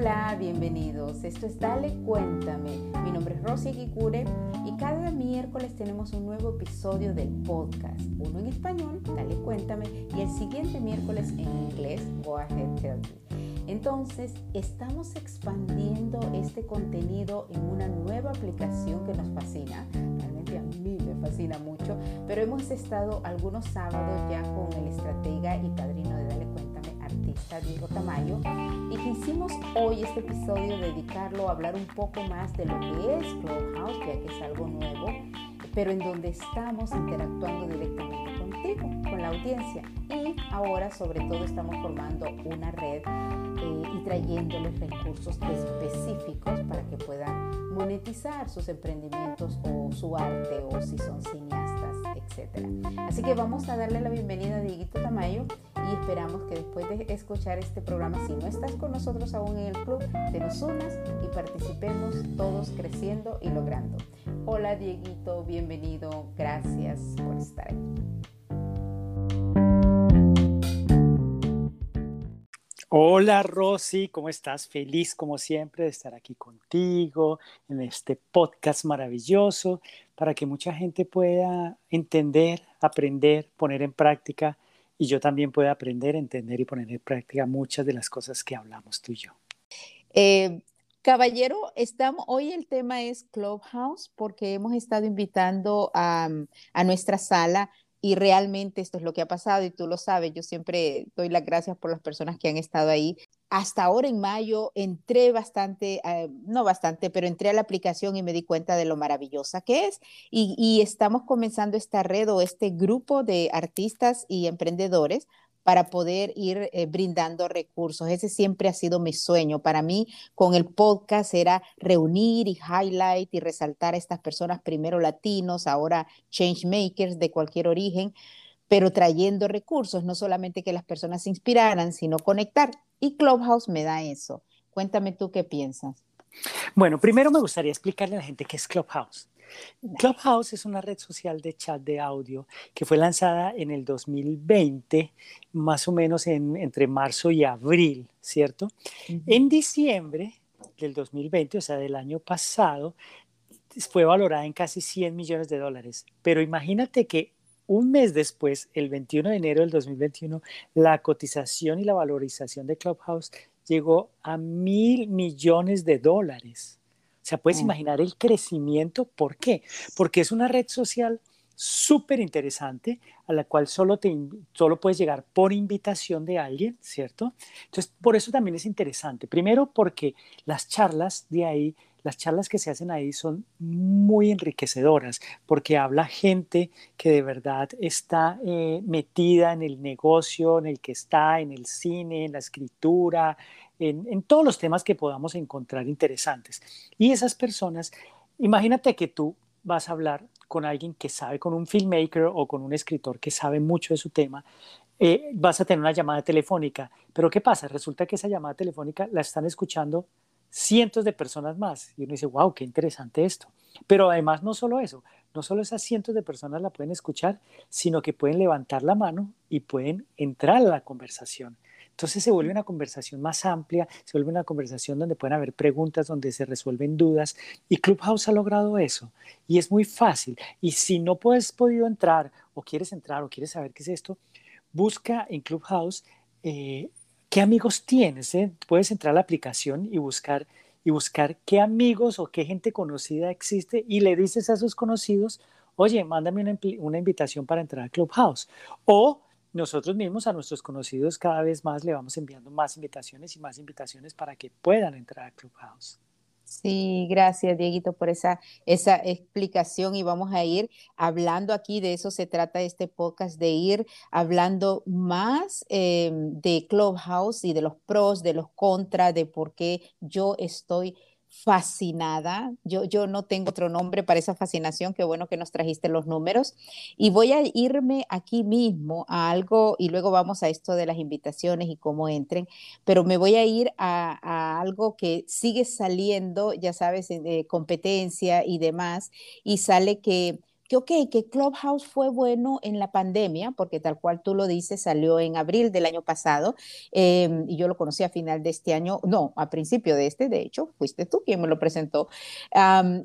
Hola, bienvenidos. Esto es Dale Cuéntame. Mi nombre es Rosy Kikure y cada miércoles tenemos un nuevo episodio del podcast. Uno en español, Dale Cuéntame, y el siguiente miércoles en inglés, Go Ahead Tell Me. Entonces, estamos expandiendo este contenido en una nueva aplicación que nos fascina. Realmente a mí me fascina mucho, pero hemos estado algunos sábados ya con el estratega y padrino de Dale Artista Diego Tamayo y quisimos hoy este episodio dedicarlo a hablar un poco más de lo que es Clubhouse, ya que es algo nuevo, pero en donde estamos interactuando directamente contigo, con la audiencia. Y ahora sobre todo estamos formando una red eh, y trayéndoles recursos específicos para que puedan monetizar sus emprendimientos o su arte o si son cineastas, etc. Así que vamos a darle la bienvenida a Dieguito Tamayo y esperamos que después de escuchar este programa, si no estás con nosotros aún en el club, te nos unas y participemos todos creciendo y logrando. Hola Dieguito, bienvenido, gracias por estar aquí. Hola Rosy, ¿cómo estás? Feliz como siempre de estar aquí contigo en este podcast maravilloso para que mucha gente pueda entender, aprender, poner en práctica y yo también pueda aprender, entender y poner en práctica muchas de las cosas que hablamos tú y yo. Eh, caballero, estamos, hoy el tema es Clubhouse porque hemos estado invitando a, a nuestra sala y realmente esto es lo que ha pasado y tú lo sabes, yo siempre doy las gracias por las personas que han estado ahí. Hasta ahora en mayo entré bastante, eh, no bastante, pero entré a la aplicación y me di cuenta de lo maravillosa que es. Y, estamos comenzando esta red o este grupo de artistas y emprendedores para poder ir eh, brindando recursos. Ese siempre ha sido mi sueño. Para mí, con el podcast era reunir y highlight y resaltar a estas personas, primero latinos, ahora change makers de cualquier origen, pero trayendo recursos, no solamente que las personas se inspiraran, sino conectar. Y Clubhouse me da eso. Cuéntame tú qué piensas. Bueno, primero me gustaría explicarle a la gente qué es Clubhouse. Clubhouse es una red social de chat de audio que fue lanzada en el 2020, más o menos entre marzo y abril, ¿cierto? En diciembre del 2020, o sea, del año pasado, fue valorada en casi 100 millones de dólares. Pero imagínate que un mes después, el 21 de enero del 2021, la cotización y la valorización de Clubhouse llegó a mil millones de dólares. O sea, puedes mm. imaginar el crecimiento. ¿Por qué? Porque es una red social súper interesante a la cual solo, te, solo puedes llegar por invitación de alguien, ¿cierto? Entonces, por eso también es interesante. Primero, porque las charlas de ahí, las charlas que se hacen ahí son muy enriquecedoras, porque habla gente que de verdad está eh, metida en el negocio, en el que está, en el cine, en la escritura, en, todos los temas que podamos encontrar interesantes. Y esas personas, imagínate que tú vas a hablar con alguien que sabe, con un filmmaker o con un escritor que sabe mucho de su tema, eh, vas a tener una llamada telefónica. Pero ¿qué pasa? Resulta que esa llamada telefónica la están escuchando cientos de personas más. Y uno dice, wow, qué interesante esto. Pero además no solo eso, no solo esas cientos de personas la pueden escuchar, sino que pueden levantar la mano y pueden entrar a la conversación. Entonces se vuelve una conversación más amplia, se vuelve una conversación donde pueden haber preguntas, donde se resuelven dudas. Y Clubhouse ha logrado eso. Y es muy fácil. Y si no puedes podido entrar o quieres entrar o quieres saber qué es esto, busca en Clubhouse eh, qué amigos tienes. Eh? Puedes entrar a la aplicación y buscar y buscar qué amigos o qué gente conocida existe y le dices a sus conocidos, oye, mándame una, una invitación para entrar a Clubhouse. O nosotros mismos a nuestros conocidos cada vez más le vamos enviando más invitaciones y más invitaciones para que puedan entrar a Clubhouse. Sí, gracias Dieguito por esa, esa explicación. Y vamos a ir hablando aquí, de eso se trata este podcast, de ir hablando más eh, de Clubhouse y de los pros, de los contras, de por qué yo estoy fascinada. Yo, yo no tengo otro nombre para esa fascinación. Qué bueno que nos trajiste los números. Y voy a irme aquí mismo a algo y luego vamos a esto de las invitaciones y cómo entren, pero me voy a ir a, algo que sigue saliendo, ya sabes, de competencia y demás, y sale que que, ok, que Clubhouse fue bueno en la pandemia, porque tal cual tú lo dices, salió en abril del año pasado, em, y yo lo conocí a final de este año, no, a principio de este, de hecho, fuiste tú quien me lo presentó.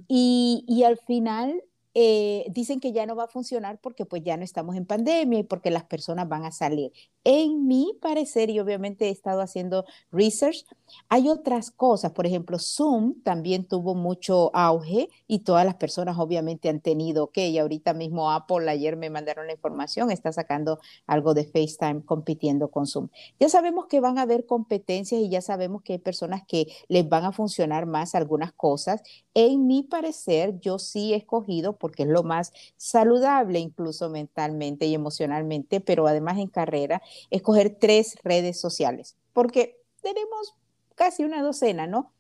y, y al final eh, dicen que ya no va a funcionar porque pues ya no estamos en pandemia y porque las personas van a salir. En mi parecer, y obviamente he estado haciendo research, hay otras cosas. Por ejemplo, Zoom también tuvo mucho auge y todas las personas obviamente han tenido que, y ahorita mismo Apple, ayer me mandaron la información, está sacando algo de FaceTime compitiendo con Zoom. Ya sabemos que van a haber competencias y ya sabemos que hay personas que les van a funcionar más algunas cosas. En mi parecer, yo sí he escogido porque es lo más saludable incluso mentalmente y emocionalmente, pero además en carrera, escoger tres redes sociales, porque tenemos casi una docena, ¿no?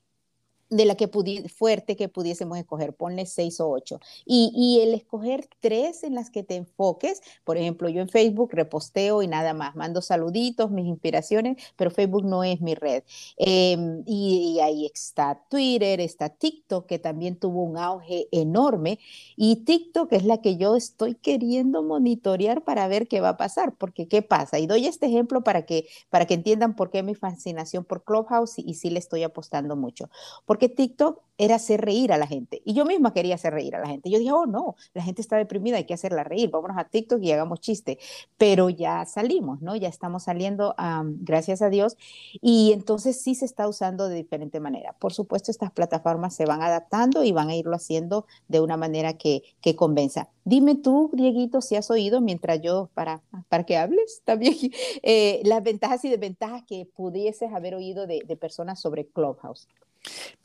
De la que fuerte que pudiésemos escoger, ponle seis o ocho. Y, y, el escoger tres en las que te enfoques, por ejemplo, yo en Facebook reposteo y nada más, mando saluditos, mis inspiraciones, pero Facebook no es mi red. Em, y, ahí está Twitter, está TikTok, que también tuvo un auge enorme, y TikTok es la que yo estoy queriendo monitorear para ver qué va a pasar, porque qué pasa. Y doy este ejemplo para que, para que entiendan por qué mi fascinación por Clubhouse y, y sí le estoy apostando mucho. Porque TikTok era hacer reír a la gente. Y yo misma quería hacer reír a la gente. Yo dije, oh, no, la gente está deprimida, hay que hacerla reír, vámonos a TikTok y hagamos chiste. Pero ya salimos, ¿no? Ya estamos saliendo, gracias a Dios. Y entonces sí se está usando de diferente manera. Por supuesto, estas plataformas se van adaptando y van a irlo haciendo de una manera que, que convenza. Dime tú, Dieguito, si has oído, mientras yo, para, para que hables también, eh, las ventajas y desventajas que pudieses haber oído de, de personas sobre Clubhouse.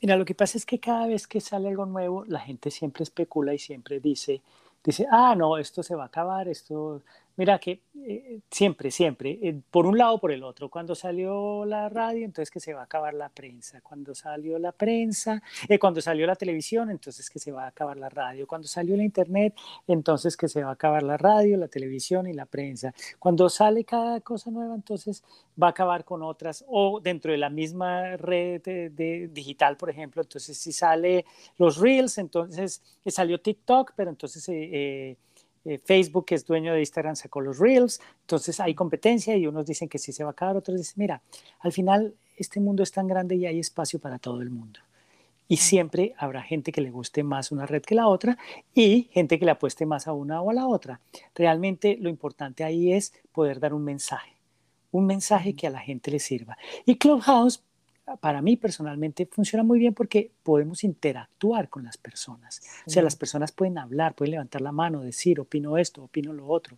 Mira, lo que pasa es que cada vez que sale algo nuevo, la gente siempre especula y siempre dice, dice, ah, no, esto se va a acabar, esto Mira que eh, siempre, siempre, eh, por un lado o por el otro. Cuando salió la radio, entonces que se va a acabar la prensa. Cuando salió la prensa, eh, cuando salió la televisión, entonces que se va a acabar la radio. Cuando salió la internet, entonces que se va a acabar la radio, la televisión y la prensa. Cuando sale cada cosa nueva, entonces va a acabar con otras. O dentro de la misma red de, digital, por ejemplo, entonces si sale los reels, entonces salió TikTok, pero entonces eh, Facebook, que es dueño de Instagram, sacó los Reels, entonces hay competencia y unos dicen que sí se va a acabar, otros dicen, mira, al final este mundo es tan grande y hay espacio para todo el mundo. Y siempre habrá gente que le guste más una red que la otra y gente que le apueste más a una o a la otra. Realmente lo importante ahí es poder dar un mensaje, un mensaje que a la gente le sirva. Y Clubhouse para mí personalmente funciona muy bien porque podemos interactuar con las personas. O sea, las personas pueden hablar, pueden levantar la mano, decir, opino esto, opino lo otro.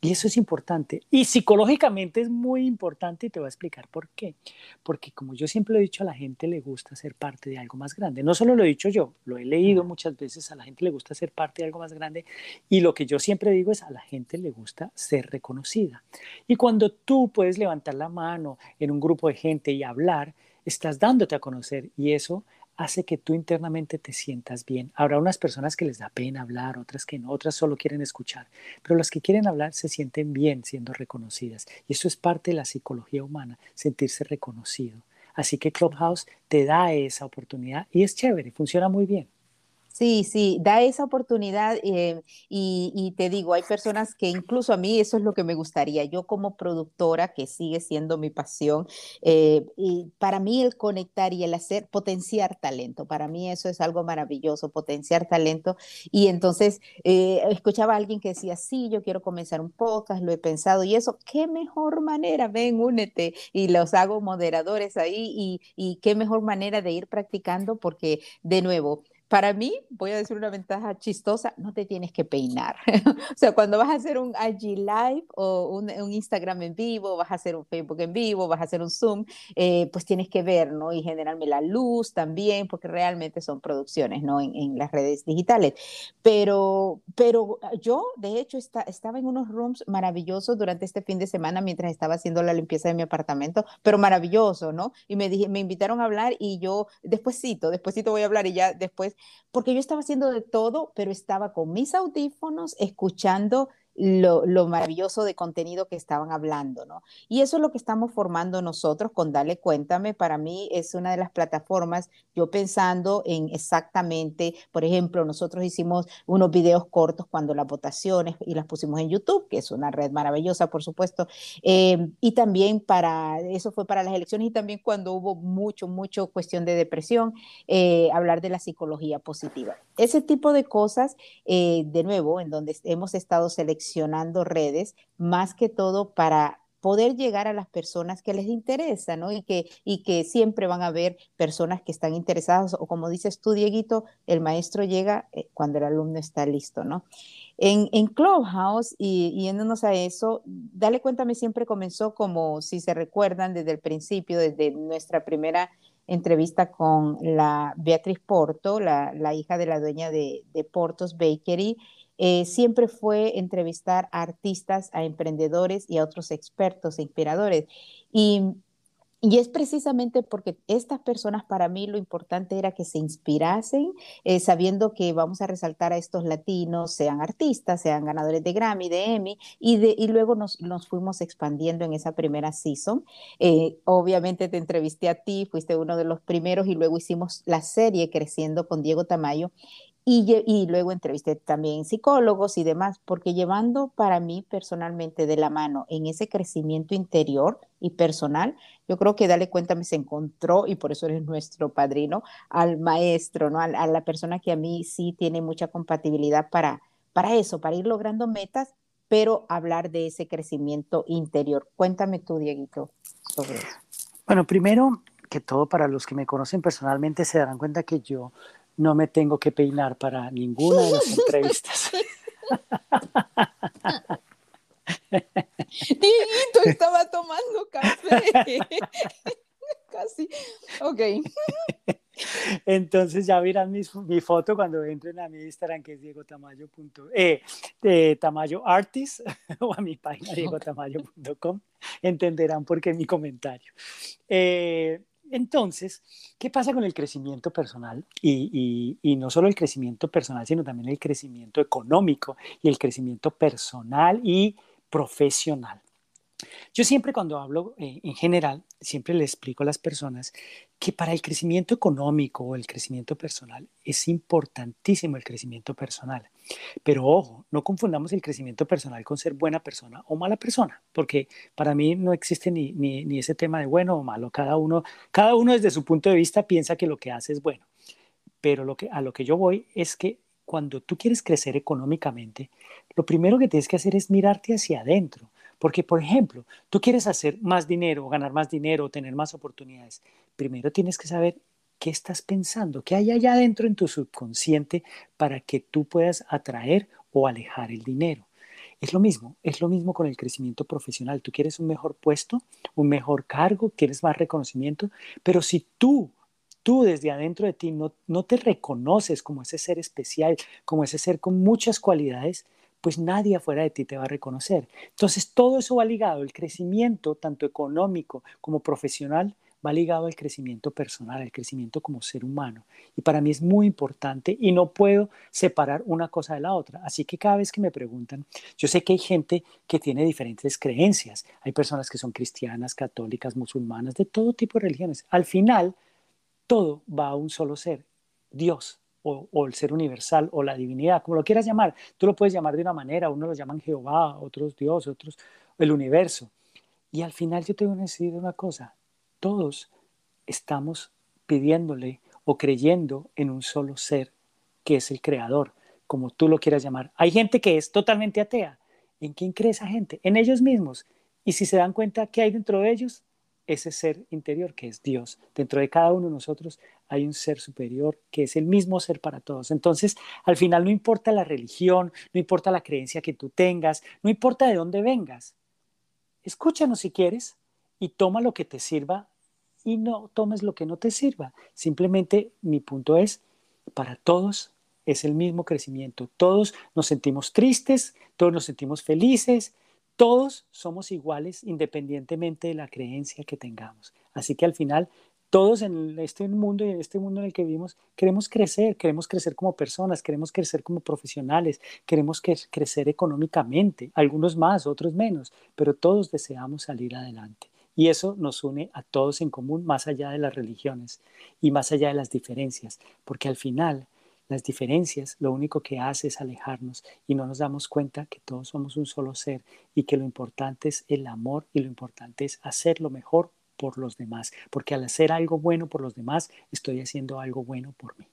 Y eso es importante. Y psicológicamente es muy importante y te voy a explicar por qué. Porque como yo siempre lo he dicho, a la gente le gusta ser parte de algo más grande. No solo lo he dicho yo, lo he leído muchas veces, a la gente le gusta ser parte de algo más grande. Y lo que yo siempre digo es, a la gente le gusta ser reconocida. Y cuando tú puedes levantar la mano en un grupo de gente y hablar, estás dándote a conocer y eso hace que tú internamente te sientas bien. Habrá unas personas que les da pena hablar, otras que no, otras solo quieren escuchar, pero las que quieren hablar se sienten bien siendo reconocidas y eso es parte de la psicología humana, sentirse reconocido. Así que Clubhouse te da esa oportunidad y es chévere, funciona muy bien. Sí, sí, da esa oportunidad eh, y, te digo, hay personas que incluso a mí eso es lo que me gustaría. Yo como productora, que sigue siendo mi pasión, eh, y para mí el conectar y el hacer, potenciar talento, para mí eso es algo maravilloso, potenciar talento. Y entonces eh, escuchaba a alguien que decía, sí, yo quiero comenzar un podcast, lo he pensado y eso, qué mejor manera, ven, únete y los hago moderadores ahí y, y qué mejor manera de ir practicando porque de nuevo, para mí, voy a decir una ventaja chistosa, no te tienes que peinar. o sea, cuando vas a hacer un IG Live o un, Instagram en vivo, vas a hacer un Facebook en vivo, vas a hacer un Zoom, eh, pues tienes que ver, ¿no? Y generarme la luz también, porque realmente son producciones, ¿no? En, las redes digitales. Pero, pero yo, de hecho, estaba en unos rooms maravillosos durante este fin de semana mientras estaba haciendo la limpieza de mi apartamento, pero maravilloso, ¿no? Y me, dije, me invitaron a hablar y yo, despuésito, despuésito voy a hablar y ya después porque yo estaba haciendo de todo, pero estaba con mis audífonos escuchando lo, maravilloso de contenido que estaban hablando, ¿no? Y eso es lo que estamos formando nosotros con Dale Cuéntame. Para mí es una de las plataformas, yo pensando en exactamente, por ejemplo, nosotros hicimos unos videos cortos cuando las votaciones y las pusimos en YouTube, que es una red maravillosa, por supuesto, eh, y también para, eso fue para las elecciones y también cuando hubo mucho, mucho cuestión de depresión, eh, hablar de la psicología positiva. Ese tipo de cosas, eh, de nuevo, en donde hemos estado seleccionando redes, más que todo para poder llegar a las personas que les interesa, ¿no? Y que, y que siempre van a haber personas que están interesadas, o como dices tú, Dieguito, el maestro llega eh, cuando el alumno está listo, ¿no? En, en Clubhouse, y, yéndonos a eso, Dale Cuéntame siempre comenzó como, si se recuerdan, desde el principio, desde nuestra primera entrevista con la Beatriz Porto, la, hija de la dueña de, de Portos Bakery. Eh, siempre fue entrevistar a artistas, a emprendedores y a otros expertos e inspiradores. Y es precisamente porque estas personas para mí lo importante era que se inspirasen, eh, sabiendo que vamos a resaltar a estos latinos, sean artistas, sean ganadores de Grammy, de Emmy, y, luego nos, nos fuimos expandiendo en esa primera season. Eh, obviamente te entrevisté a ti, fuiste uno de los primeros y luego hicimos la serie Creciendo con Diego Tamayo y, luego entrevisté también psicólogos y demás, porque llevando para mí personalmente de la mano en ese crecimiento interior y personal, yo creo que Dale Cuéntame se encontró, y por eso eres nuestro padrino, al maestro, ¿no? a, la persona que a mí sí tiene mucha compatibilidad para, para eso, para ir logrando metas, pero hablar de ese crecimiento interior. Cuéntame tú, Dieguito, sobre eso. Bueno, primero que todo, para los que me conocen personalmente, se darán cuenta que yo no me tengo que peinar para ninguna de las entrevistas. Dieguito estaba tomando café. Casi. Ok. Entonces ya verán mi, foto cuando entren a mi Instagram que es Diego Tamayo. Eh, Tamayo Artist o a mi página diegotamayo.com entenderán por qué mi comentario. Eh, entonces, ¿qué pasa con el crecimiento personal? Y, no solo el crecimiento personal, sino también el crecimiento económico y el crecimiento personal y profesional. Yo siempre cuando hablo eh, en general, siempre le explico a las personas que para el crecimiento económico o el crecimiento personal es importantísimo el crecimiento personal. Pero ojo, no confundamos el crecimiento personal con ser buena persona o mala persona, porque para mí no existe ni, ni, ese tema de bueno o malo. Cada uno, cada uno desde su punto de vista piensa que lo que hace es bueno. Pero lo que, a lo que yo voy es que cuando tú quieres crecer económicamente, lo primero que tienes que hacer es mirarte hacia adentro porque, por ejemplo, tú quieres hacer más dinero, ganar más dinero, tener más oportunidades. Primero tienes que saber qué estás pensando, qué hay allá adentro en tu subconsciente para que tú puedas atraer o alejar el dinero. Es lo mismo, es lo mismo con el crecimiento profesional. Tú quieres un mejor puesto, un mejor cargo, quieres más reconocimiento, pero si tú, tú desde adentro de ti no, no te reconoces como ese ser especial, como ese ser con muchas cualidades, pues nadie afuera de ti te va a reconocer. Entonces, todo eso va ligado, el crecimiento, tanto económico como profesional, va ligado al crecimiento personal, al crecimiento como ser humano. Y para mí es muy importante y no puedo separar una cosa de la otra. Así que cada vez que me preguntan, yo sé que hay gente que tiene diferentes creencias. Hay personas que son cristianas, católicas, musulmanas, de todo tipo de religiones. Al final, todo va a un solo ser, Dios o, el ser universal o la divinidad, como lo quieras llamar. Tú lo puedes llamar de una manera, unos lo llaman Jehová, otros Dios, otros el universo. Y al final yo tengo que decir una cosa, todos estamos pidiéndole o creyendo en un solo ser que es el creador, como tú lo quieras llamar. Hay gente que es totalmente atea. ¿En quién cree esa gente? En ellos mismos. Y si se dan cuenta que hay dentro de ellos, ese ser interior que es Dios. Dentro de cada uno de nosotros hay un ser superior que es el mismo ser para todos. Entonces, al final no importa la religión, no importa la creencia que tú tengas, no importa de dónde vengas. Escúchanos si quieres y toma lo que te sirva y no tomes lo que no te sirva. Simplemente mi punto es, para todos es el mismo crecimiento. Todos nos sentimos tristes, todos nos sentimos felices, todos somos iguales independientemente de la creencia que tengamos. Así que al final todos en este mundo y en este mundo en el que vivimos queremos crecer, queremos crecer como personas, queremos crecer como profesionales, queremos crecer económicamente, algunos más, otros menos, pero todos deseamos salir adelante. Y eso nos une a todos en común, más allá de las religiones y más allá de las diferencias, porque al final las diferencias lo único que hace es alejarnos y no nos damos cuenta que todos somos un solo ser y que lo importante es el amor y lo importante es hacer lo mejor por los demás, porque al hacer algo bueno por los demás, estoy haciendo algo bueno por mí.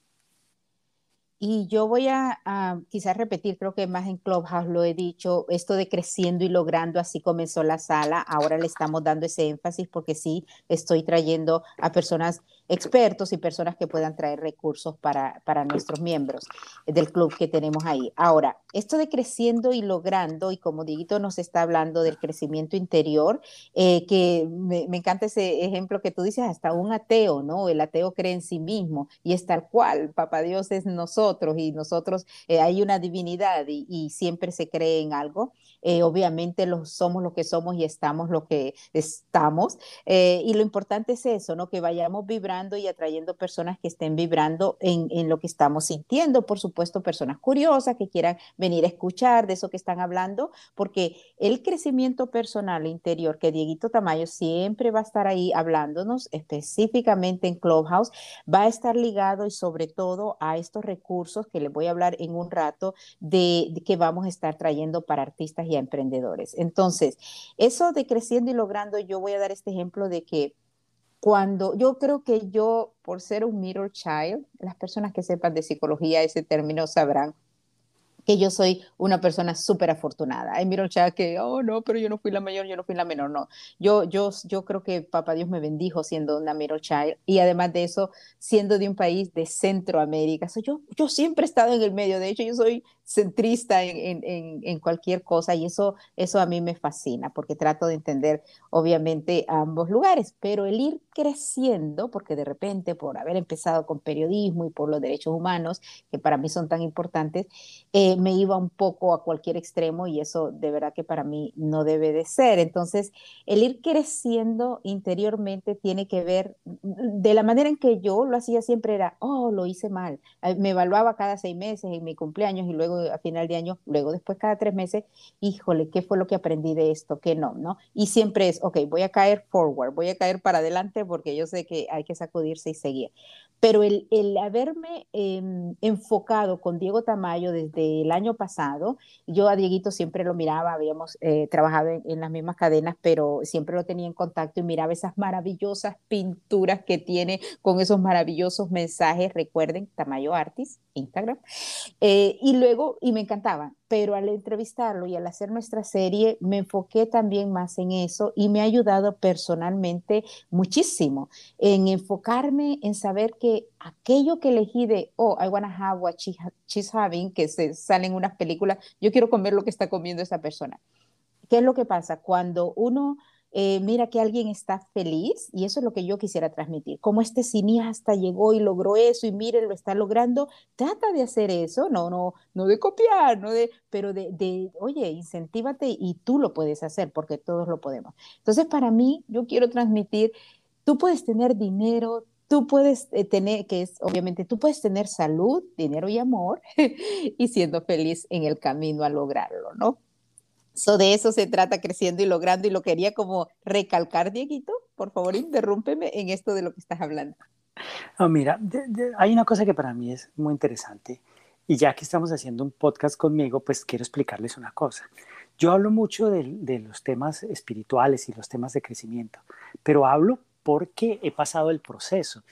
Y yo voy a, quizás repetir, creo que más en Clubhouse lo he dicho, esto de creciendo y logrando, así comenzó la sala, ahora le estamos dando ese énfasis porque sí, estoy trayendo a personas expertos y personas que puedan traer recursos para, para nuestros miembros del club que tenemos ahí. Ahora, esto de creciendo y logrando, y como Diguito nos está hablando del crecimiento interior, eh, que me, encanta ese ejemplo que tú dices, hasta un ateo, ¿no? El ateo cree en sí mismo y es tal cual, papá Dios es nosotros y nosotros eh, hay una divinidad y, siempre se cree en algo. Eh, obviamente los, somos lo que somos y estamos lo que estamos. y lo importante es eso, ¿no? Que vayamos vibrando y atrayendo personas que estén vibrando en, en, lo que estamos sintiendo. Por supuesto, personas curiosas que quieran venir a escuchar de eso que están hablando, porque el crecimiento personal interior que Dieguito Tamayo siempre va a estar ahí hablándonos, específicamente en Clubhouse, va a estar ligado y sobre todo a estos recursos que les voy a hablar en un rato de, de que vamos a estar trayendo para artistas y emprendedores. Entonces, eso de creciendo y logrando, yo voy a dar este ejemplo de que cuando yo creo que yo, por ser un middle child, las personas que sepan de psicología ese término sabrán que yo soy una persona súper afortunada. Hay middle child que, oh no, pero yo no fui la mayor, yo no fui la menor, no. Yo, yo, yo creo que papá Dios me bendijo siendo una middle child y además de eso, siendo de un país de Centroamérica. So, yo, yo siempre he estado en el medio, de hecho yo soy centrista en, cualquier cosa y eso, eso a mí me fascina porque trato de entender obviamente ambos lugares, pero el ir creciendo, porque de repente por haber empezado con periodismo y por los derechos humanos, que para mí son tan importantes, eh, me iba un poco a cualquier extremo y eso de verdad que para mí no debe de ser. Entonces, el ir creciendo interiormente tiene que ver, de la manera en que yo lo hacía siempre era, oh, lo hice mal, me evaluaba cada seis meses en mi cumpleaños y luego a final de año, luego después cada tres meses, híjole, ¿qué fue lo que aprendí de esto? ¿Qué no? ¿no? Y siempre es, ok, voy a caer forward, voy a caer para adelante porque yo sé que hay que sacudirse y seguir. Pero el, el haberme em, enfocado con Diego Tamayo desde el año pasado, yo a Dieguito siempre lo miraba, habíamos eh, trabajado en, en, las mismas cadenas, pero siempre lo tenía en contacto y miraba esas maravillosas pinturas que tiene con esos maravillosos mensajes. Recuerden, Tamayo Artis, Instagram. Eh, y luego, y me encantaba, pero al entrevistarlo y al hacer nuestra serie, me enfoqué también más en eso y me ha ayudado personalmente muchísimo en enfocarme en saber que aquello que elegí de, oh, I wanna have what she's having, que se salen unas películas, yo quiero comer lo que está comiendo esa persona. ¿Qué es lo que pasa? Cuando uno eh, mira que alguien está feliz y eso es lo que yo quisiera transmitir. Como este cineasta llegó y logró eso y mire, lo está logrando, trata de hacer eso, no, no, no de copiar, no de, pero de, de, oye, incentívate y tú lo puedes hacer porque todos lo podemos. Entonces, para mí, yo quiero transmitir, tú puedes tener dinero, tú puedes eh, tener, que es obviamente, tú puedes tener salud, dinero y amor y siendo feliz en el camino a lograrlo, ¿no? So, de eso se trata creciendo y logrando y lo quería como recalcar, Dieguito. Por favor, interrúmpeme en esto de lo que estás hablando. Oh, mira, hay una cosa que para mí es muy interesante y ya que estamos haciendo un podcast conmigo, pues quiero explicarles una cosa. Yo hablo mucho de, de los temas espirituales y los temas de crecimiento, pero hablo porque he pasado el proceso.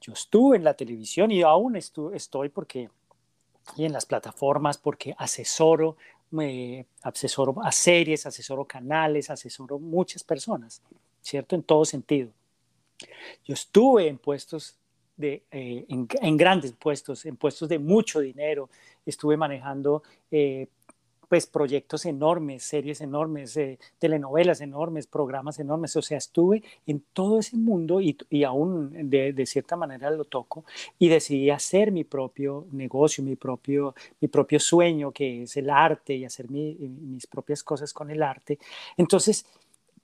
Yo estuve en la televisión y aún estoy porque y en las plataformas porque asesoro me asesoro a series, asesoro canales, asesoro muchas personas, ¿cierto? En todo sentido. Yo estuve en puestos de, eh, en, grandes puestos, en puestos de mucho dinero, estuve manejando eh, pues proyectos enormes, series enormes, eh, telenovelas enormes, programas enormes, o sea, estuve en todo ese mundo y, y aún de, cierta manera lo toco y decidí hacer mi propio negocio, mi propio, mi propio sueño, que es el arte y hacer mi, mis propias cosas con el arte. Entonces,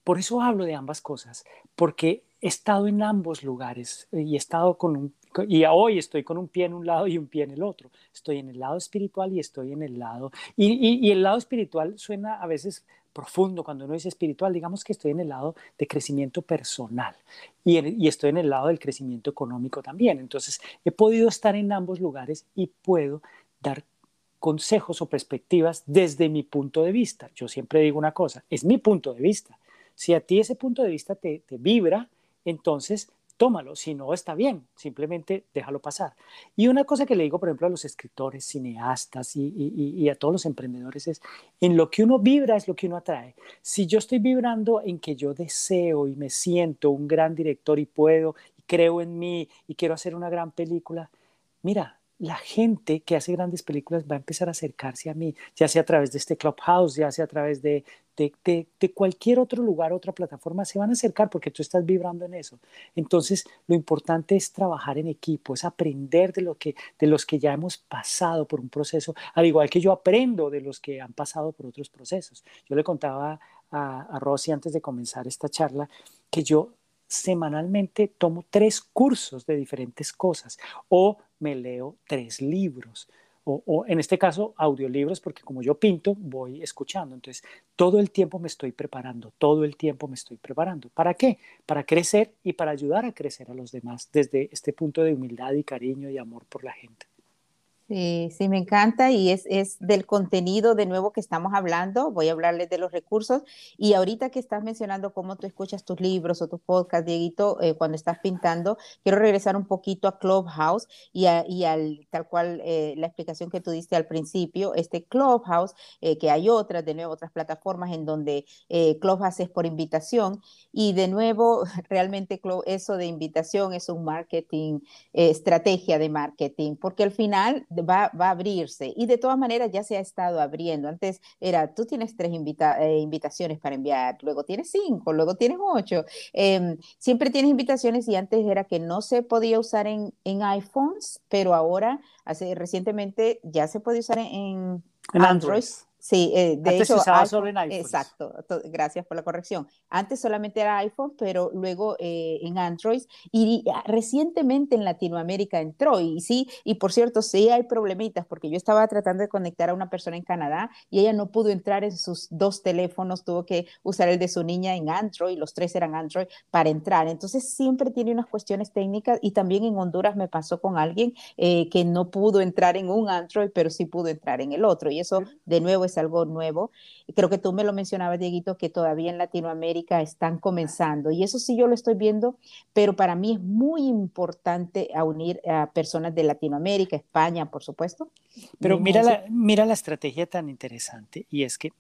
por eso hablo de ambas cosas, porque he estado en ambos lugares y he estado con un, y hoy estoy con un pie en un lado y un pie en el otro. Estoy en el lado espiritual y estoy en el lado, y, y, el lado espiritual suena a veces profundo cuando uno dice espiritual, digamos que estoy en el lado de crecimiento personal y, y estoy en el lado del crecimiento económico también. Entonces, he podido estar en ambos lugares y puedo dar consejos o perspectivas desde mi punto de vista. Yo siempre digo una cosa, es mi punto de vista. Si a ti ese punto de vista te, te vibra, entonces tómalo, si no está bien, simplemente déjalo pasar. Y una cosa que le digo, por ejemplo, a los escritores, cineastas y, a todos los emprendedores es, en lo que uno vibra es lo que uno atrae. Si yo estoy vibrando en que yo deseo y me siento un gran director y puedo, y creo en mí y quiero hacer una gran película, mira, la gente que hace grandes películas va a empezar a acercarse a mí, ya sea a través de este Clubhouse, ya sea a través de, de, cualquier otro lugar, otra plataforma, se van a acercar porque tú estás vibrando en eso. Entonces, lo importante es trabajar en equipo, es aprender de, lo que, de los que ya hemos pasado por un proceso, al igual que yo aprendo de los que han pasado por otros procesos. Yo le contaba a, a Rosy antes de comenzar esta charla que yo semanalmente tomo tres cursos de diferentes cosas o me leo tres libros. O, en este caso audiolibros, porque como yo pinto, voy escuchando. Entonces, todo el tiempo me estoy preparando, todo el tiempo me estoy preparando. ¿Para qué? Para crecer y para ayudar a crecer a los demás desde este punto de humildad y cariño y amor por la gente. Sí, sí, me encanta y es, es, del contenido de nuevo que estamos hablando. Voy a hablarles de los recursos y ahorita que estás mencionando cómo tú escuchas tus libros o tus podcasts, Dieguito, eh, cuando estás pintando, quiero regresar un poquito a Clubhouse y, y al tal cual eh, la explicación que tú diste al principio, este Clubhouse, eh, que hay otras, de nuevo, otras plataformas en donde Clubhouse es por invitación y de nuevo, realmente eso de invitación es un marketing, estrategia de marketing, porque al final va, a abrirse y de todas maneras ya se ha estado abriendo. Antes era, tú tienes tres eh, invitaciones para enviar, luego tienes cinco, luego tienes ocho. Em, siempre tienes invitaciones y antes era que no se podía usar en, en iPhones, pero ahora, hace, recientemente ya se puede usar en, Android. Sí, eh, de Antes hecho, se usaba solo en iPhone. Exacto, gracias por la corrección. Antes solamente era iPhone, pero luego eh, en Android y recientemente en Latinoamérica entró. Y sí, y por cierto, sí hay problemitas porque yo estaba tratando de conectar a una persona en Canadá y ella no pudo entrar en sus dos teléfonos, tuvo que usar el de su niña en Android, los tres eran Android para entrar. Entonces siempre tiene unas cuestiones técnicas y también en Honduras me pasó con alguien eh, que no pudo entrar en un Android, pero sí pudo entrar en el otro. Y eso de nuevo es algo nuevo. Y creo que tú me lo mencionabas, Dieguito, que todavía en Latinoamérica están comenzando. Y eso sí yo lo estoy viendo, pero para mí es muy importante a unir a personas de Latinoamérica, España, por supuesto. Pero mira la, mira la estrategia tan interesante y es que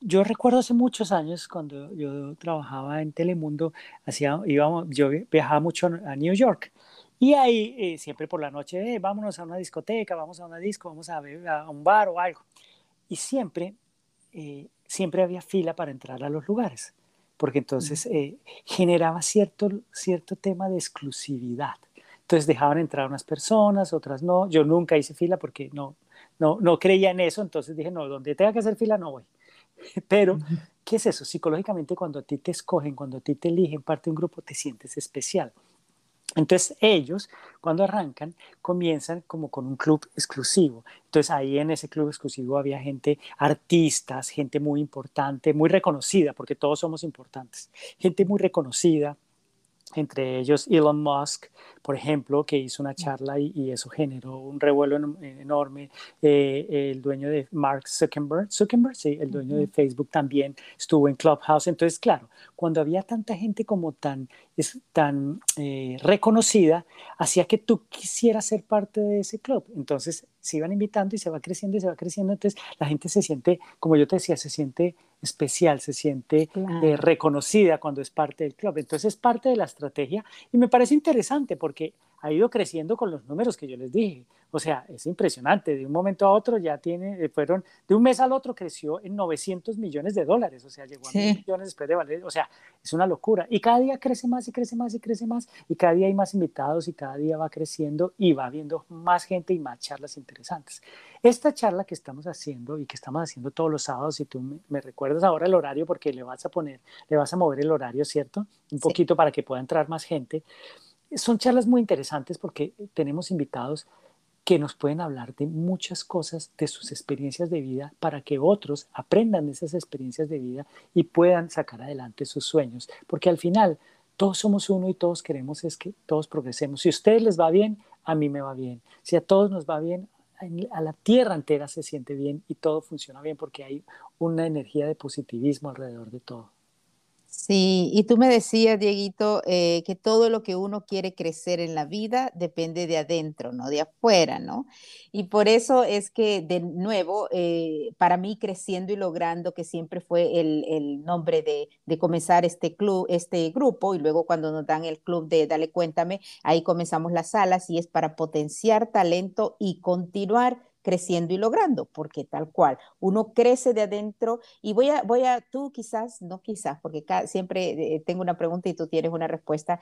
yo recuerdo hace muchos años cuando yo trabajaba en Telemundo, hacía, íbamos, yo viajaba mucho a New York. Y ahí eh, siempre por la noche, eh, vámonos a una discoteca, vamos a una disco, vamos a, a un bar o algo y siempre, eh, siempre había fila para entrar a los lugares, porque entonces eh, generaba cierto, cierto tema de exclusividad. Entonces dejaban entrar unas personas, otras no. Yo nunca hice fila porque no, no, no creía en eso, entonces dije, no, donde tenga que hacer fila no voy. Pero, ¿qué es eso? Psicológicamente, cuando a ti te escogen, cuando a ti te eligen parte de un grupo, te sientes especial. Entonces ellos, cuando arrancan, comienzan como con un club exclusivo. Entonces ahí en ese club exclusivo había gente, artistas, gente muy importante, muy reconocida, porque todos somos importantes, gente muy reconocida, entre ellos Elon Musk, por ejemplo, que hizo una charla y, eso generó un revuelo enorme. Eh, el dueño de Mark Zuckerberg, Zuckerberg, sí, el dueño de Facebook también estuvo en Clubhouse. Entonces, claro, cuando había tanta gente como tan, es, tan eh, reconocida, hacía que tú quisieras ser parte de ese club. Entonces, se iban invitando y se va creciendo y se va creciendo. Entonces, la gente se siente, como yo te decía, se siente especial, se siente eh, reconocida cuando es parte del club. Entonces es parte de la estrategia y me parece interesante porque ha ido creciendo con los números que yo les dije. O sea, es impresionante. De un momento a otro ya tiene, eh, fueron, de un mes al otro creció en 900 millones de dólares. O sea, llegó a mil millones después de valer. O sea, es una locura. Y cada día crece más y crece más y crece más. Y cada día hay más invitados y cada día va creciendo y va habiendo más gente y más charlas interesantes. Esta charla que estamos haciendo y que estamos haciendo todos los sábados, y tú me, recuerdas ahora el horario porque le vas a poner, le vas a mover el horario, ¿cierto? Un poquito para que pueda entrar más gente. Son charlas muy interesantes porque tenemos invitados que nos pueden hablar de muchas cosas, de sus experiencias de vida, para que otros aprendan de esas experiencias de vida y puedan sacar adelante sus sueños. Porque al final todos somos uno y todos queremos es que todos progresemos. Si a ustedes les va bien, a mí me va bien. Si a todos nos va bien, a la tierra entera se siente bien y todo funciona bien porque hay una energía de positivismo alrededor de todo. Sí, y tú me decías, Dieguito, eh, que todo lo que uno quiere crecer en la vida depende de adentro, no de afuera, ¿no? Y por eso es que, de nuevo, eh, para mí, creciendo y logrando, que siempre fue el, nombre de, de, comenzar este club, este grupo, y luego cuando nos dan el club de Dale Cuéntame, ahí comenzamos las salas y es para potenciar talento y continuar creciendo y logrando, porque tal cual, uno crece de adentro y voy a, voy a, tú quizás, no quizás, porque siempre eh, tengo una pregunta y tú tienes una respuesta,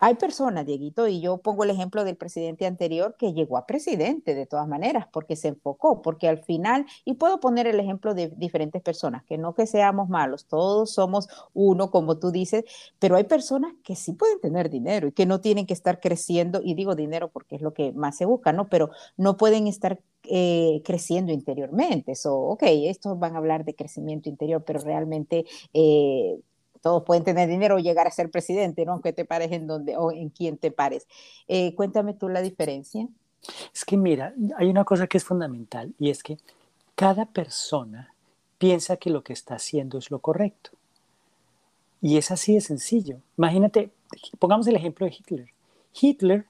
hay personas, Dieguito, y yo pongo el ejemplo del presidente anterior que llegó a presidente de todas maneras, porque se enfocó, porque al final, y puedo poner el ejemplo de diferentes personas, que no que seamos malos, todos somos uno, como tú dices, pero hay personas que sí pueden tener dinero y que no tienen que estar creciendo, y digo dinero porque es lo que más se busca, ¿no? Pero no pueden estar eh, creciendo interiormente. So, ok, estos van a hablar de crecimiento interior, pero realmente eh, todos pueden tener dinero o llegar a ser presidente, ¿no? Aunque te pares en donde o en quién te pares. Eh, cuéntame tú la diferencia. Es que mira, hay una cosa que es fundamental y es que cada persona piensa que lo que está haciendo es lo correcto. Y es así de sencillo. Imagínate, pongamos el ejemplo de Hitler. Hitler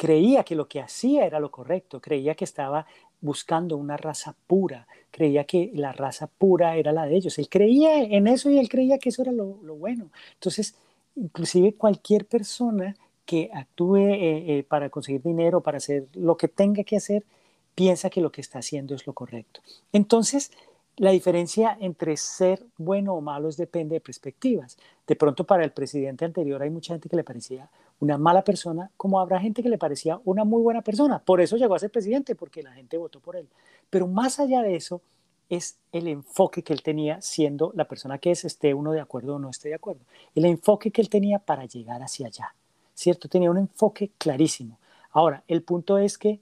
creía que lo que hacía era lo correcto, creía que estaba buscando una raza pura, creía que la raza pura era la de ellos. Él creía en eso y él creía que eso era lo, bueno. Entonces, inclusive cualquier persona que actúe eh, eh, para conseguir dinero, para hacer lo que tenga que hacer, piensa que lo que está haciendo es lo correcto. Entonces, la diferencia entre ser bueno o malo depende de perspectivas. De pronto para el presidente anterior hay mucha gente que le parecía una mala persona, como habrá gente que le parecía una muy buena persona. Por eso llegó a ser presidente, porque la gente votó por él. Pero más allá de eso, es el enfoque que él tenía siendo la persona que es, esté uno de acuerdo o no esté de acuerdo. El enfoque que él tenía para llegar hacia allá, ¿cierto? Tenía un enfoque clarísimo. Ahora, el punto es que,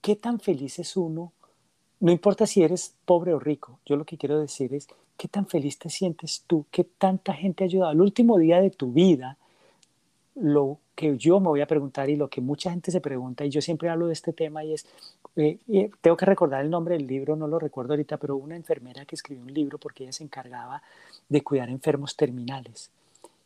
¿qué tan feliz es uno? No importa si eres pobre o rico, yo lo que quiero decir es, ¿qué tan feliz te sientes tú? ¿Qué tanta gente ha ayudado? El último día de tu vida, lo que yo me voy a preguntar y lo que mucha gente se pregunta, y yo siempre hablo de este tema, y es, eh, tengo que recordar el nombre del libro, no lo recuerdo ahorita, pero una enfermera que escribió un libro porque ella se encargaba de cuidar enfermos terminales.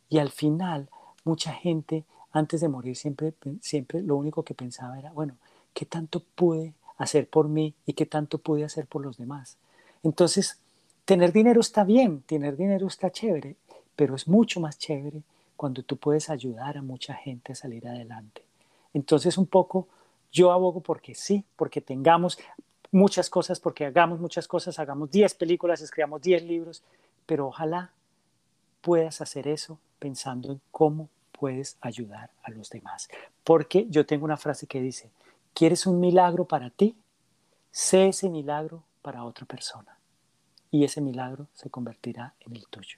Y al final, mucha gente, antes de morir, siempre, siempre lo único que pensaba era, bueno, ¿qué tanto pude hacer por mí y qué tanto pude hacer por los demás? Entonces, tener dinero está bien, tener dinero está chévere, pero es mucho más chévere cuando tú puedes ayudar a mucha gente a salir adelante. Entonces un poco yo abogo porque sí, porque tengamos muchas cosas, porque hagamos muchas cosas, hagamos 10 películas, escribamos 10 libros, pero ojalá puedas hacer eso pensando en cómo puedes ayudar a los demás. Porque yo tengo una frase que dice, ¿quieres un milagro para ti? Sé ese milagro para otra persona y ese milagro se convertirá en el tuyo.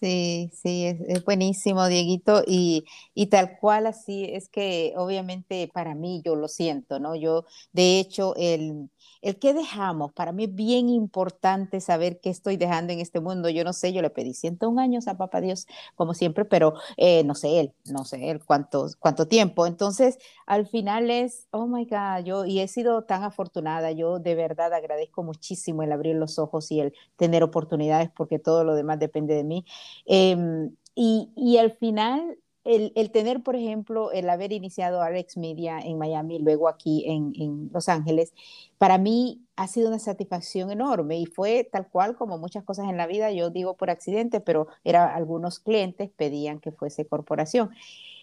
Sí, sí, es, buenísimo, Dieguito, y, y, tal cual así es que obviamente para mí yo lo siento, ¿no? Yo, de hecho, el, el que dejamos, para mí es bien importante saber qué estoy dejando en este mundo. Yo no sé, yo le pedí 101 años a Papá Dios, como siempre, pero eh, no sé él, no sé él cuánto, cuánto tiempo. Entonces, al final es, oh my God, yo, y he sido tan afortunada, yo de verdad agradezco muchísimo el abrir los ojos y el tener oportunidades, porque todo lo demás depende de mí. Em, y, y al final el, tener, por ejemplo, el haber iniciado Alex Media en Miami, luego aquí en, Los Ángeles, para mí ha sido una satisfacción enorme y fue tal cual como muchas cosas en la vida, yo digo por accidente, pero era algunos clientes pedían que fuese corporación.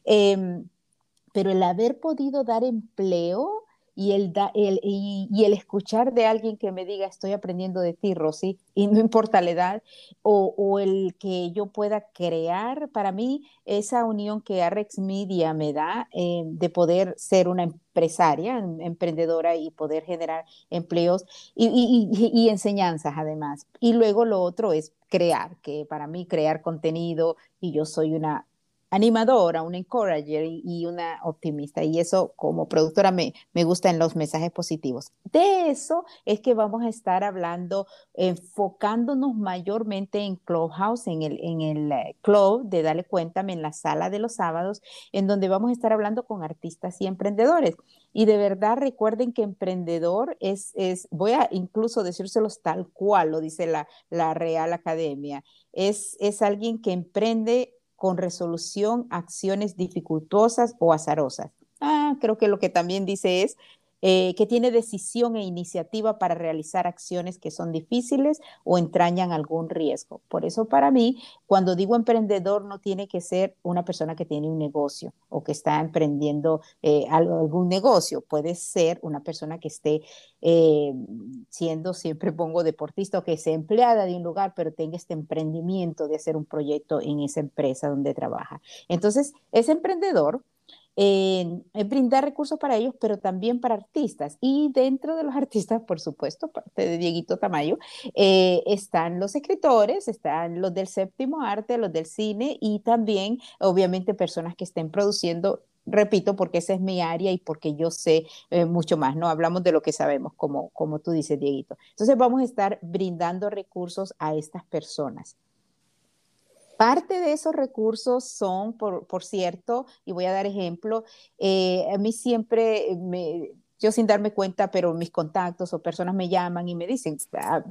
Em, pero el haber podido dar empleo y el, el, y, el escuchar de alguien que me diga, estoy aprendiendo de ti, Rosy, y no importa la edad, o, o, el que yo pueda crear, para mí, esa unión que Arex Media me da eh, de poder ser una empresaria, em, emprendedora y poder generar empleos y, y enseñanzas además. Y luego lo otro es crear, que para mí crear contenido, y yo soy una animadora, una encourager y, una optimista. Y eso como productora me, me gusta en los mensajes positivos. De eso es que vamos a estar hablando, enfocándonos mayormente en Clubhouse, en el, en el eh, club de Dale Cuéntame, en la sala de los sábados, en donde vamos a estar hablando con artistas y emprendedores. Y de verdad recuerden que emprendedor es, es voy a incluso decírselos tal cual, lo dice la, la Real Academia, es, es alguien que emprende con resolución acciones dificultosas o azarosas. Ah, creo que lo que también dice es eh, que tiene decisión e iniciativa para realizar acciones que son difíciles o entrañan algún riesgo. Por eso para mí, cuando digo emprendedor, no tiene que ser una persona que tiene un negocio o que está emprendiendo eh, algún negocio. Puede ser una persona que esté eh, siendo, siempre pongo deportista o que sea empleada de un lugar, pero tenga este emprendimiento de hacer un proyecto en esa empresa donde trabaja. Entonces, es emprendedor en, brindar recursos para ellos, pero también para artistas. Y dentro de los artistas, por supuesto, parte de Dieguito Tamayo, eh, están los escritores, están los del séptimo arte, los del cine y también, obviamente, personas que estén produciendo repito, porque esa es mi área y porque yo sé eh, mucho más, ¿no? Hablamos de lo que sabemos, como, como tú dices, Dieguito. Entonces vamos a estar brindando recursos a estas personas. Parte de esos recursos son, por, por cierto, y voy a dar ejemplo, eh, a mí siempre me, yo sin darme cuenta, pero mis contactos o personas me llaman y me dicen,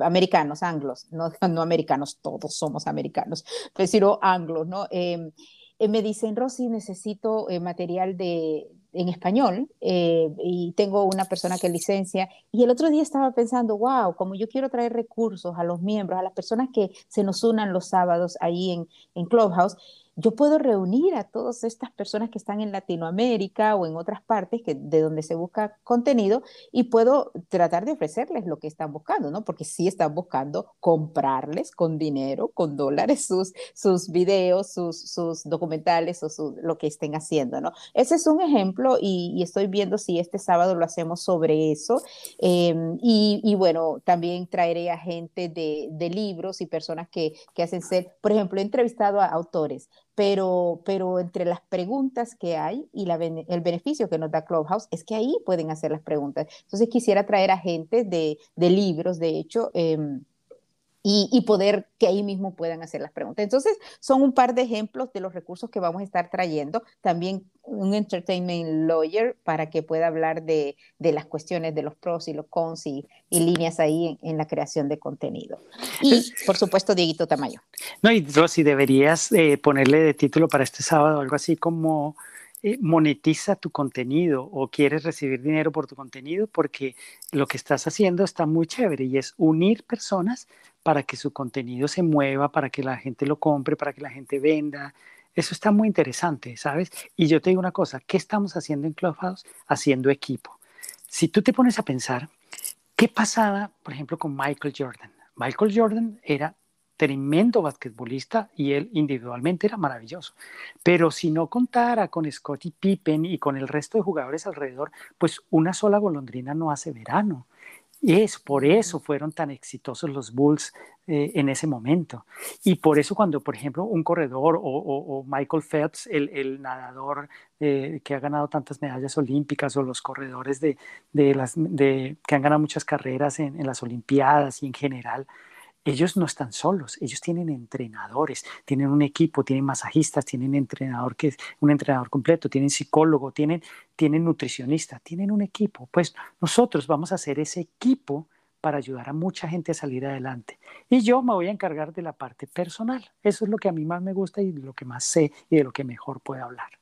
americanos, anglos, no, no americanos, todos somos americanos, pero anglos, ¿no? Em, eh, me dicen, Rosy, necesito eh, material de, en español eh, y tengo una persona que licencia. Y el otro día estaba pensando, wow, como yo quiero traer recursos a los miembros, a las personas que se nos unan los sábados ahí en, en Clubhouse yo puedo reunir a todas estas personas que están en Latinoamérica o en otras partes que, de donde se busca contenido y puedo tratar de ofrecerles lo que están buscando, ¿no? Porque sí están buscando comprarles con dinero, con dólares, sus, sus videos, sus, sus documentales o lo que estén haciendo, ¿no? Ese es un ejemplo y, estoy viendo si este sábado lo hacemos sobre eso. Em, y, y, bueno, también traeré a gente de, de libros y personas que, que hacen ser, por ejemplo, he entrevistado a autores pero, pero entre las preguntas que hay y el beneficio que nos da Clubhouse es que ahí pueden hacer las preguntas. Entonces quisiera traer a gente de, de libros, de hecho, em, y, poder que ahí mismo puedan hacer las preguntas. Entonces, son un par de ejemplos de los recursos que vamos a estar trayendo. También un entertainment lawyer para que pueda hablar de, de las cuestiones de los pros y los cons y, y líneas ahí en, la creación de contenido. Y, por supuesto, Dieguito Tamayo. No, y Rosy, deberías eh, ponerle de título para este sábado algo así como eh, monetiza tu contenido o quieres recibir dinero por tu contenido porque lo que estás haciendo está muy chévere y es unir personas para que su contenido se mueva, para que la gente lo compre, para que la gente venda. Eso está muy interesante, ¿sabes? Y yo te digo una cosa, ¿qué estamos haciendo en Clubhouse? Haciendo equipo. Si tú te pones a pensar, ¿qué pasaba, por ejemplo, con Michael Jordan? Michael Jordan era tremendo basquetbolista y él individualmente era maravilloso. Pero si no contara con Scottie Pippen y con el resto de jugadores alrededor, pues una sola golondrina no hace verano. Y es por eso fueron tan exitosos los Bulls eh, en ese momento. Y por eso cuando, por ejemplo, un corredor o, Michael Phelps, el, nadador eh, que ha ganado tantas medallas olímpicas, o los corredores de, las, de, que han ganado muchas carreras en, las Olimpiadas y en general, ellos no están solos, ellos tienen entrenadores, tienen un equipo, tienen masajistas, tienen entrenador que es un entrenador completo, tienen psicólogo, tienen, tienen nutricionista, tienen un equipo. Pues nosotros vamos a hacer ese equipo para ayudar a mucha gente a salir adelante. Y yo me voy a encargar de la parte personal. Eso es lo que a mí más me gusta y lo que más sé y de lo que mejor puedo hablar.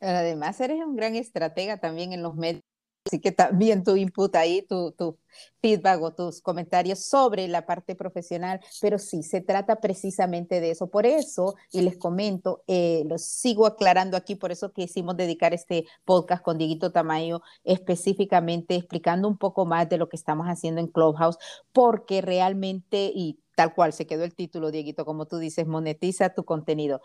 Además, eres un gran estratega también en los medios Así que también tu input ahí, tu, tu feedback o tus comentarios sobre la parte profesional, pero sí, se trata precisamente de eso. Por eso, y les comento, eh, lo sigo aclarando aquí, por eso quisimos dedicar este podcast con Dieguito Tamayo específicamente explicando un poco más de lo que estamos haciendo en Clubhouse, porque realmente, y tal cual se quedó el título, Dieguito, como tú dices, monetiza tu contenido.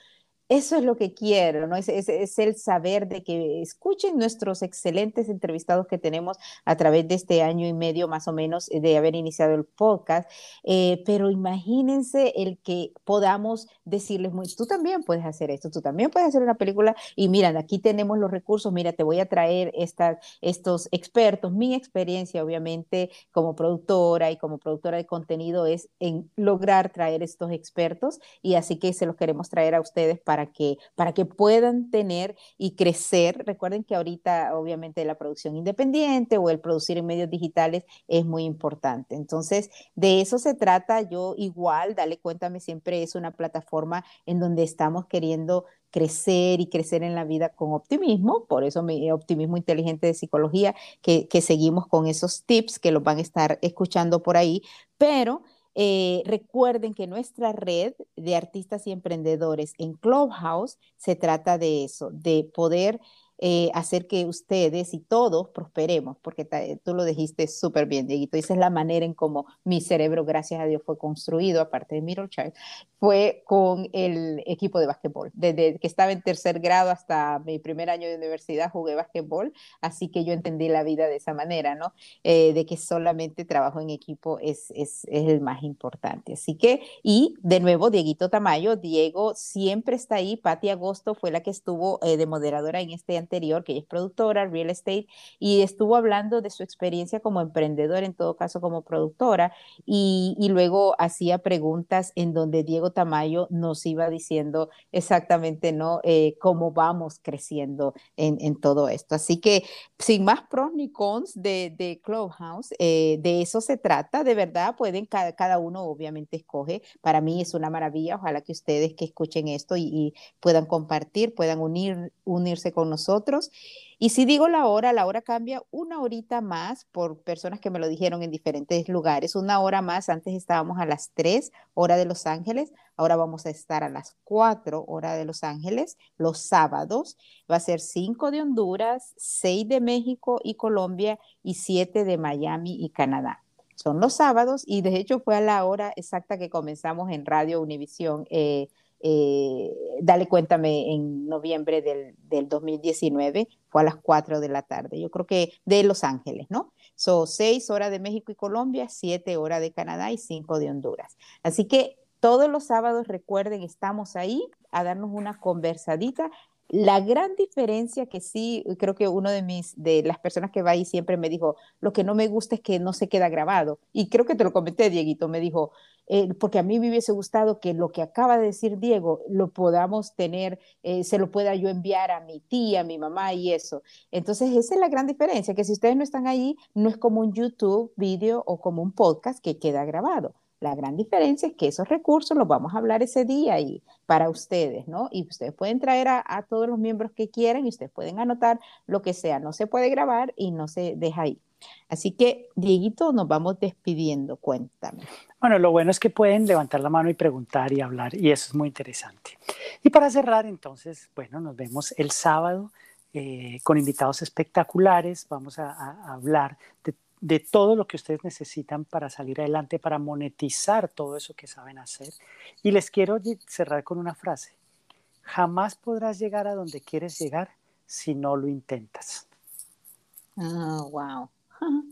Eso es lo que quiero, ¿no? Es, es, el saber de que escuchen nuestros excelentes entrevistados que tenemos a través de este año y medio más o menos de haber iniciado el podcast, eh, pero imagínense el que podamos decirles, tú también puedes hacer esto, tú también puedes hacer una película y mira, aquí tenemos los recursos, mira, te voy a traer esta, estos expertos, mi experiencia obviamente como productora y como productora de contenido es en lograr traer estos expertos y así que se los queremos traer a ustedes para para que, para que puedan tener y crecer. Recuerden que ahorita obviamente la producción independiente o el producir en medios digitales es muy importante. Entonces, de eso se trata. Yo igual, dale cuéntame, siempre es una plataforma en donde estamos queriendo crecer y crecer en la vida con optimismo, por eso mi optimismo inteligente de psicología, que, que seguimos con esos tips que los van a estar escuchando por ahí, pero eh, recuerden que nuestra red de artistas y emprendedores en Clubhouse se trata de eso, de poder eh, hacer que ustedes y todos prosperemos, porque tú lo dijiste súper bien, Dieguito. Esa es la manera en cómo mi cerebro, gracias a Dios, fue construido, aparte de Middle Child, fue con el equipo de básquetbol. Desde que estaba en tercer grado hasta mi primer año de universidad jugué básquetbol, así que yo entendí la vida de esa manera, ¿no? Eh, de que solamente trabajo en equipo es, es, es, el más importante. Así que, y de nuevo, Dieguito Tamayo, Diego siempre está ahí, Patti Agosto fue la que estuvo eh, de moderadora en este que ella es productora, real estate, y estuvo hablando de su experiencia como emprendedora, en todo caso como productora, y, luego hacía preguntas en donde Diego Tamayo nos iba diciendo exactamente ¿no? Eh, cómo vamos creciendo en, en, todo esto. Así que sin más pros ni cons de, de Clubhouse, eh, de eso se trata, de verdad, pueden, cada, cada, uno obviamente escoge, para mí es una maravilla, ojalá que ustedes que escuchen esto y, y puedan compartir, puedan unir, unirse con nosotros. Y si digo la hora, la hora cambia una horita más por personas que me lo dijeron en diferentes lugares. Una hora más, antes estábamos a las 3, hora de Los Ángeles, ahora vamos a estar a las 4, hora de Los Ángeles, los sábados. Va a ser 5 de Honduras, 6 de México y Colombia y 7 de Miami y Canadá son los sábados y de hecho fue a la hora exacta que comenzamos en Radio Univisión eh, eh, dale cuéntame en noviembre del, del, 2019, fue a las 4 de la tarde, yo creo que de Los Ángeles, ¿no? Son 6 horas de México y Colombia, 7 horas de Canadá y 5 de Honduras. Así que todos los sábados, recuerden, estamos ahí a darnos una conversadita. La gran diferencia que sí, creo que uno de mis, de las personas que va ahí siempre me dijo, lo que no me gusta es que no se queda grabado. Y creo que te lo comenté, Dieguito, me dijo, eh, porque a mí me hubiese gustado que lo que acaba de decir Diego lo podamos tener, eh, se lo pueda yo enviar a mi tía, a mi mamá y eso. Entonces, esa es la gran diferencia, que si ustedes no están ahí, no es como un YouTube video o como un podcast que queda grabado. La gran diferencia es que esos recursos los vamos a hablar ese día y para ustedes, ¿no? Y ustedes pueden traer a, todos los miembros que quieran y ustedes pueden anotar lo que sea. No se puede grabar y no se deja ahí. Así que, Dieguito, nos vamos despidiendo. Cuéntame. Bueno, lo bueno es que pueden levantar la mano y preguntar y hablar, y eso es muy interesante. Y para cerrar, entonces, bueno, nos vemos el sábado eh, con invitados espectaculares. Vamos a, a hablar de de todo lo que ustedes necesitan para salir adelante, para monetizar todo eso que saben hacer. Y les quiero cerrar con una frase. Jamás podrás llegar a donde quieres llegar si no lo intentas. Oh, wow.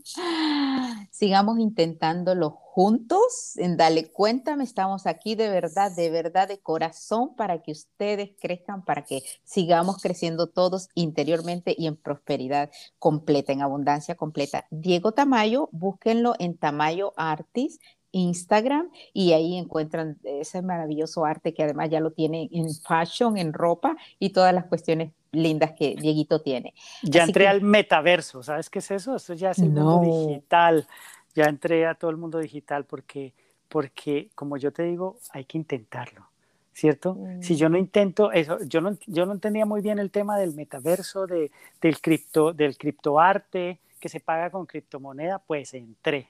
Sigamos intentándolo juntos. En Dale Cuéntame, estamos aquí de verdad, de verdad, de corazón para que ustedes crezcan, para que sigamos creciendo todos interiormente y en prosperidad completa, en abundancia completa. Diego Tamayo, búsquenlo en Tamayo Artis Instagram y ahí encuentran ese maravilloso arte que además ya lo tienen en fashion, en ropa y todas las cuestiones lindas que Dieguito tiene. Ya entré al metaverso, ¿sabes qué es eso? Esto ya es el mundo digital. Ya entré a todo el mundo digital porque, porque, como yo te digo, hay que intentarlo, ¿cierto? Si yo no mm. intento eso, yo no, yo no entendía muy bien el tema del metaverso, de, del, cripto, del criptoarte, que se paga con criptomoneda, pues entré.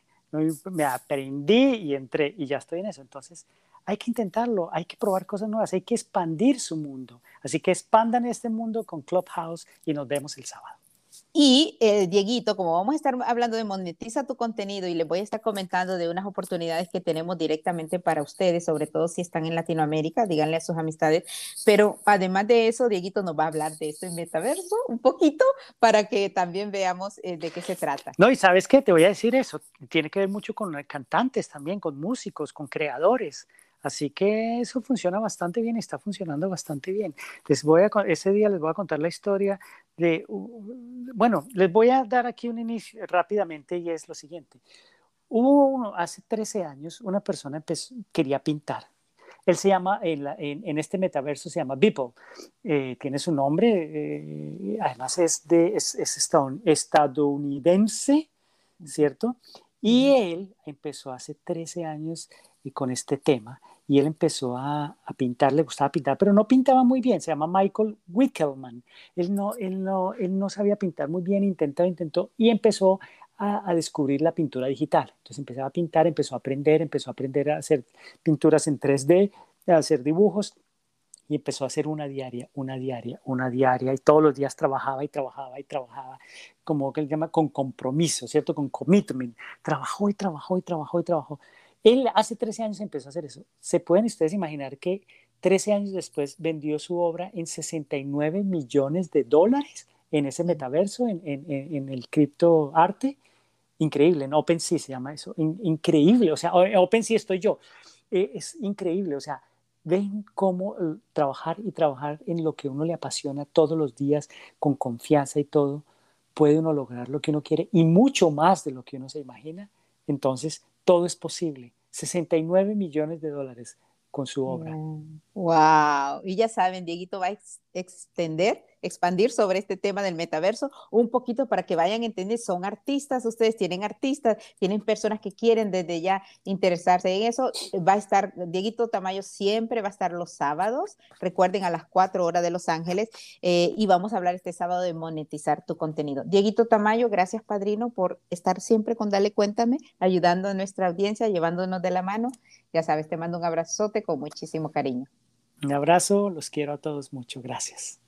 Me aprendí y entré y ya estoy en eso. Entonces, hay que intentarlo, hay que probar cosas nuevas, hay que expandir su mundo. Así que expandan este mundo con Clubhouse y nos vemos el sábado. Y eh, Dieguito, como vamos a estar hablando de monetiza tu contenido y les voy a estar comentando de unas oportunidades que tenemos directamente para ustedes, sobre todo si están en Latinoamérica, díganle a sus amistades. Pero además de eso, Dieguito nos va a hablar de esto en metaverso un poquito para que también veamos eh, de qué se trata. No, y sabes qué, te voy a decir eso, tiene que ver mucho con cantantes también, con músicos, con creadores. Así que eso funciona bastante bien, está funcionando bastante bien. Les voy a, ese día les voy a contar la historia de, bueno, les voy a dar aquí un inicio rápidamente y es lo siguiente. Hubo uno, hace 13 años, una persona quería pintar. Él se llama, en, en, este metaverso se llama Beeple. Eh, tiene su nombre, eh, además es, de, es, es estadounidense, ¿cierto? Y él empezó hace 13 años y con este tema y él empezó a, pintar, le gustaba pintar, pero no pintaba muy bien, se llama Michael Wickelman. Él no, él no, él no sabía pintar muy bien, intentó, intentó y empezó a, descubrir la pintura digital. Entonces empezaba a pintar, empezó a aprender, empezó a aprender a hacer pinturas en 3D, a hacer dibujos y empezó a hacer una diaria, una diaria, una diaria y todos los días trabajaba y trabajaba y trabajaba, como que él llama con compromiso, ¿cierto? Con commitment. Trabajó y trabajó y trabajó y trabajó él hace 13 años empezó a hacer eso. ¿Se pueden ustedes imaginar que 13 años después vendió su obra en 69 millones de dólares en ese metaverso, en, en, el criptoarte? Increíble, en OpenSea se llama eso. increíble, o sea, OpenSea estoy yo. Eh, es increíble, o sea, ven cómo eh, trabajar y trabajar en lo que uno le apasiona todos los días con confianza y todo, puede uno lograr lo que uno quiere y mucho más de lo que uno se imagina. Entonces, todo es posible. 69 millones de dólares con su obra. Y ya saben, Dieguito va a extender expandir sobre este tema del metaverso un poquito para que vayan a entender, son artistas, ustedes tienen artistas, tienen personas que quieren desde ya interesarse en eso, va a estar, Dieguito Tamayo siempre va a estar los sábados, recuerden a las 4 horas de Los Ángeles, eh, y vamos a hablar este sábado de monetizar tu contenido. Dieguito Tamayo, gracias padrino por estar siempre con Dale Cuéntame, ayudando a nuestra audiencia, llevándonos de la mano. Ya sabes, te mando un abrazote con muchísimo cariño. Un abrazo, los quiero a todos mucho, gracias.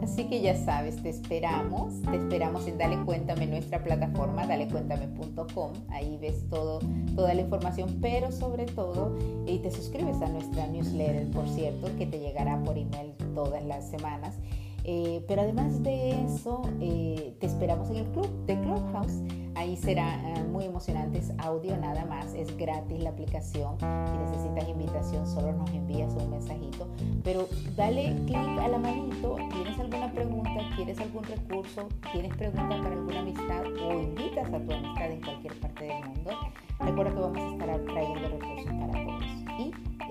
Así que ya sabes, te esperamos, te esperamos en Dale Cuéntame, nuestra plataforma, dalecuéntame.com. Ahí ves todo, toda la información, pero sobre todo, y te suscribes a nuestra newsletter, por cierto, que te llegará por email todas las semanas. Eh, pero además de eso, eh, te esperamos en el club de Clubhouse. Ahí será eh, muy emocionante, es audio nada más, es gratis la aplicación. Si necesitas invitación, solo nos envías un mensajito. Pero dale clic a la manito, tienes alguna pregunta, quieres algún recurso, tienes preguntas para alguna amistad o invitas a tu amistad en cualquier parte del mundo. Recuerda que vamos a estar trayendo recursos para todos y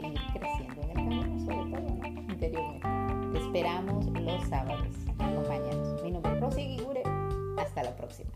ir creciendo en el camino, sobre todo interiormente. Te esperamos sábados. Acompáñanos. Mi nombre es Rosy Guigure. Hasta la próxima.